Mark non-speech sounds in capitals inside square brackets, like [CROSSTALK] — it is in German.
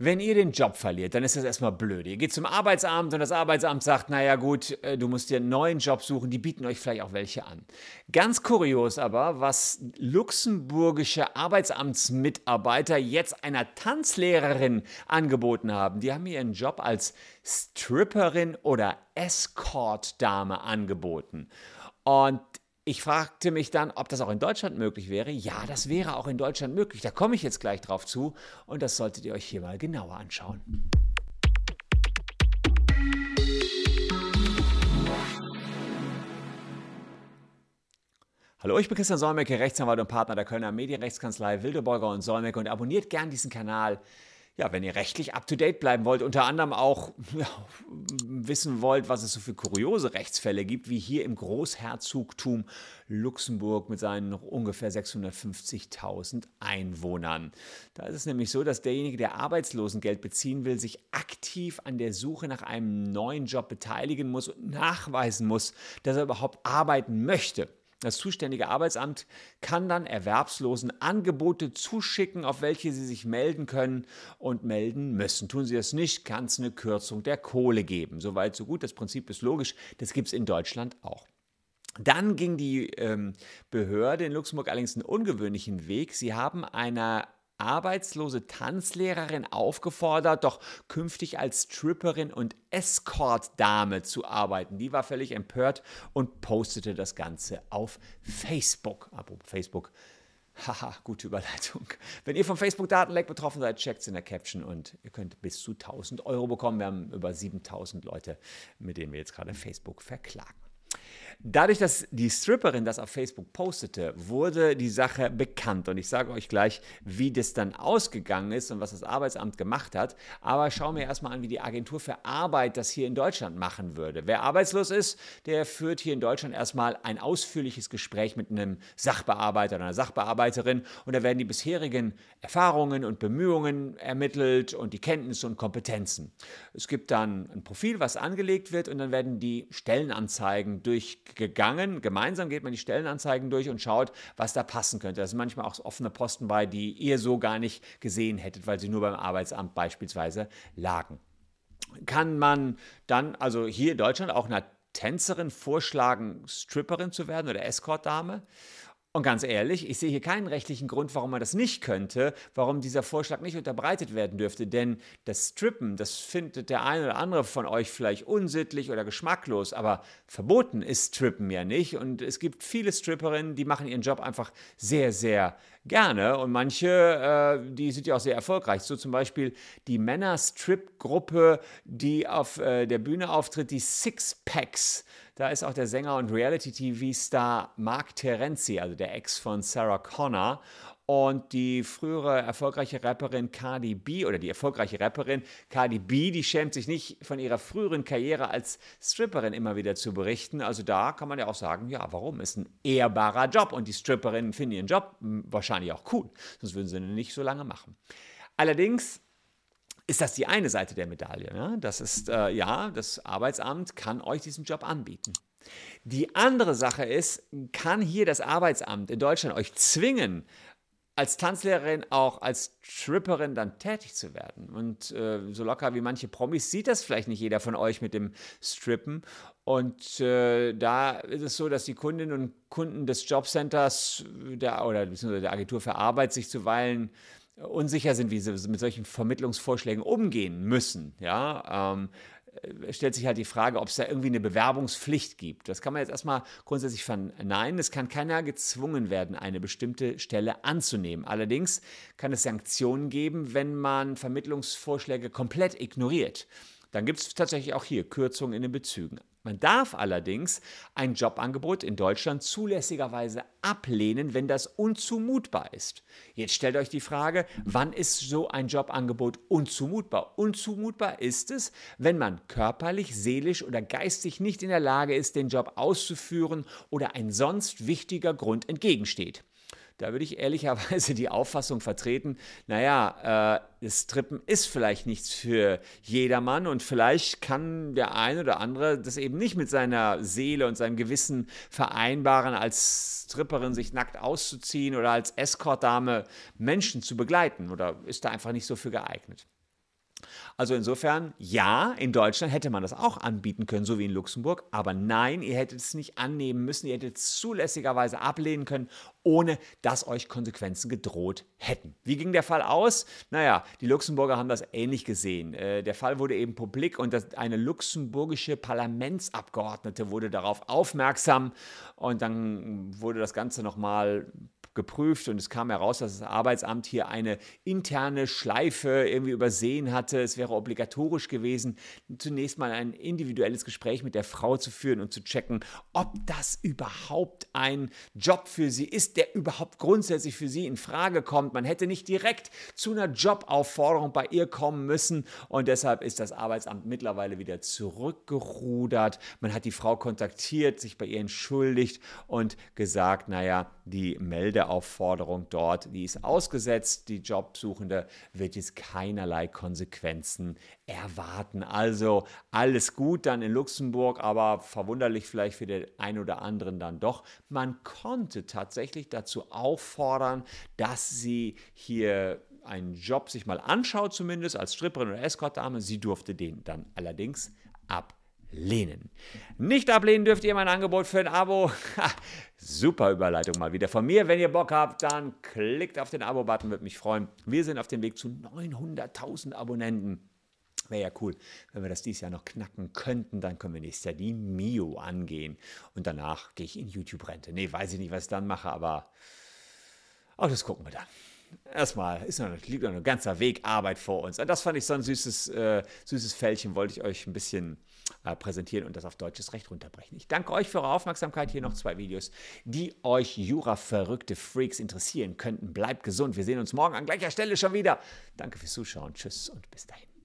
Wenn ihr den Job verliert, dann ist das erstmal blöd. Ihr geht zum Arbeitsamt und das Arbeitsamt sagt, naja gut, äh, du musst dir einen neuen Job suchen, die bieten euch vielleicht auch welche an. Ganz kurios aber, was luxemburgische Arbeitsamtsmitarbeiter jetzt einer Tanzlehrerin angeboten haben. Die haben ihren Job als Stripperin oder Escort-Dame angeboten. Und ich fragte mich dann, ob das auch in Deutschland möglich wäre. Ja, das wäre auch in Deutschland möglich. Da komme ich jetzt gleich drauf zu und das solltet ihr euch hier mal genauer anschauen. Hallo, ich bin Christian Solmecke, Rechtsanwalt und Partner der Kölner Medienrechtskanzlei Wildeborger und Solmecke und abonniert gern diesen Kanal, ja, wenn ihr rechtlich up-to-date bleiben wollt, unter anderem auch ja, wissen wollt, was es so für kuriose Rechtsfälle gibt, wie hier im Großherzogtum Luxemburg mit seinen ungefähr 650.000 Einwohnern. Da ist es nämlich so, dass derjenige, der Arbeitslosengeld beziehen will, sich aktiv an der Suche nach einem neuen Job beteiligen muss und nachweisen muss, dass er überhaupt arbeiten möchte. Das zuständige Arbeitsamt kann dann Erwerbslosen Angebote zuschicken, auf welche sie sich melden können und melden müssen. Tun sie das nicht, kann es eine Kürzung der Kohle geben. Soweit, so gut. Das Prinzip ist logisch. Das gibt es in Deutschland auch. Dann ging die ähm, Behörde in Luxemburg allerdings einen ungewöhnlichen Weg. Sie haben einer arbeitslose Tanzlehrerin aufgefordert, doch künftig als Stripperin und Escort-Dame zu arbeiten. Die war völlig empört und postete das Ganze auf Facebook. Apropos Facebook. [LAUGHS] Haha, gute Überleitung. Wenn ihr vom Facebook-Datenleck betroffen seid, checkt es in der Caption und ihr könnt bis zu 1000 Euro bekommen. Wir haben über 7000 Leute, mit denen wir jetzt gerade Facebook verklagen. Dadurch, dass die Stripperin das auf Facebook postete, wurde die Sache bekannt. Und ich sage euch gleich, wie das dann ausgegangen ist und was das Arbeitsamt gemacht hat. Aber schauen wir erstmal an, wie die Agentur für Arbeit das hier in Deutschland machen würde. Wer arbeitslos ist, der führt hier in Deutschland erstmal ein ausführliches Gespräch mit einem Sachbearbeiter oder einer Sachbearbeiterin. Und da werden die bisherigen Erfahrungen und Bemühungen ermittelt und die Kenntnisse und Kompetenzen. Es gibt dann ein Profil, was angelegt wird und dann werden die Stellenanzeigen durch gegangen. Gemeinsam geht man die Stellenanzeigen durch und schaut, was da passen könnte. Da sind manchmal auch offene Posten bei, die ihr so gar nicht gesehen hättet, weil sie nur beim Arbeitsamt beispielsweise lagen. Kann man dann, also hier in Deutschland, auch einer Tänzerin vorschlagen, Stripperin zu werden oder Escort-Dame? Und ganz ehrlich, ich sehe hier keinen rechtlichen Grund, warum man das nicht könnte, warum dieser Vorschlag nicht unterbreitet werden dürfte. Denn das Strippen, das findet der eine oder andere von euch vielleicht unsittlich oder geschmacklos, aber verboten ist Strippen ja nicht. Und es gibt viele Stripperinnen, die machen ihren Job einfach sehr, sehr gerne. Und manche, äh, die sind ja auch sehr erfolgreich. So zum Beispiel die Männer-Strip-Gruppe, die auf äh, der Bühne auftritt, die Six Packs. Da ist auch der Sänger und Reality-TV-Star Mark Terenzi, also der Ex von Sarah Connor. Und die frühere erfolgreiche Rapperin Cardi B oder die erfolgreiche Rapperin Cardi B, die schämt sich nicht von ihrer früheren Karriere als Stripperin immer wieder zu berichten. Also da kann man ja auch sagen, ja, warum? Ist ein ehrbarer Job und die Stripperinnen finden ihren Job wahrscheinlich auch cool. Sonst würden sie ihn nicht so lange machen. Allerdings ist das die eine Seite der Medaille. Ne? Das ist, äh, ja, das Arbeitsamt kann euch diesen Job anbieten. Die andere Sache ist, kann hier das Arbeitsamt in Deutschland euch zwingen, als Tanzlehrerin auch als Tripperin dann tätig zu werden. Und äh, so locker wie manche Promis sieht das vielleicht nicht jeder von euch mit dem Strippen. Und äh, da ist es so, dass die Kundinnen und Kunden des Jobcenters der, oder der Agentur für Arbeit sich zuweilen unsicher sind, wie sie mit solchen Vermittlungsvorschlägen umgehen müssen. Ja, ähm, stellt sich halt die Frage, ob es da irgendwie eine Bewerbungspflicht gibt. Das kann man jetzt erstmal grundsätzlich verneinen. Es kann keiner gezwungen werden, eine bestimmte Stelle anzunehmen. Allerdings kann es Sanktionen geben, wenn man Vermittlungsvorschläge komplett ignoriert. Dann gibt es tatsächlich auch hier Kürzungen in den Bezügen. Man darf allerdings ein Jobangebot in Deutschland zulässigerweise ablehnen, wenn das unzumutbar ist. Jetzt stellt euch die Frage, wann ist so ein Jobangebot unzumutbar? Unzumutbar ist es, wenn man körperlich, seelisch oder geistig nicht in der Lage ist, den Job auszuführen oder ein sonst wichtiger Grund entgegensteht. Da würde ich ehrlicherweise [LAUGHS] die Auffassung vertreten, naja, äh, das Strippen ist vielleicht nichts für jedermann und vielleicht kann der eine oder andere das eben nicht mit seiner Seele und seinem Gewissen vereinbaren, als Stripperin sich nackt auszuziehen oder als Escortdame Menschen zu begleiten oder ist da einfach nicht so für geeignet. Also insofern, ja, in Deutschland hätte man das auch anbieten können, so wie in Luxemburg, aber nein, ihr hättet es nicht annehmen müssen, ihr hättet es zulässigerweise ablehnen können, ohne dass euch Konsequenzen gedroht hätten. Wie ging der Fall aus? Naja, die Luxemburger haben das ähnlich gesehen. Äh, der Fall wurde eben publik und eine luxemburgische Parlamentsabgeordnete wurde darauf aufmerksam und dann wurde das Ganze nochmal geprüft und es kam heraus, dass das Arbeitsamt hier eine interne Schleife irgendwie übersehen hatte. Es wäre obligatorisch gewesen, zunächst mal ein individuelles Gespräch mit der Frau zu führen und zu checken, ob das überhaupt ein Job für sie ist, der überhaupt grundsätzlich für sie in Frage kommt. Man hätte nicht direkt zu einer Jobaufforderung bei ihr kommen müssen und deshalb ist das Arbeitsamt mittlerweile wieder zurückgerudert. Man hat die Frau kontaktiert, sich bei ihr entschuldigt und gesagt, naja, die Melde Aufforderung dort, die ist ausgesetzt. Die Jobsuchende wird jetzt keinerlei Konsequenzen erwarten. Also alles gut dann in Luxemburg, aber verwunderlich vielleicht für den einen oder anderen dann doch. Man konnte tatsächlich dazu auffordern, dass sie hier einen Job sich mal anschaut, zumindest als Stripperin oder Escort-Dame. Sie durfte den dann allerdings ab lehnen. Nicht ablehnen dürft ihr mein Angebot für ein Abo. [LAUGHS] super Überleitung mal wieder von mir. Wenn ihr Bock habt, dann klickt auf den Abo-Button, würde mich freuen. Wir sind auf dem Weg zu 900.000 Abonnenten. Wäre ja cool, wenn wir das dieses Jahr noch knacken könnten. Dann können wir nächstes Jahr die Mio angehen. Und danach gehe ich in YouTube-Rente. Nee, weiß ich nicht, was ich dann mache, aber auch das gucken wir dann erstmal ist noch, liegt noch ein ganzer Weg Arbeit vor uns. Und das fand ich so ein süßes, äh, süßes Fältchen, wollte ich euch ein bisschen äh, präsentieren und das auf deutsches Recht runterbrechen. Ich danke euch für eure Aufmerksamkeit. Hier noch zwei Videos, die euch Jura-verrückte Freaks interessieren könnten. Bleibt gesund. Wir sehen uns morgen an gleicher Stelle schon wieder. Danke fürs Zuschauen. Tschüss und bis dahin.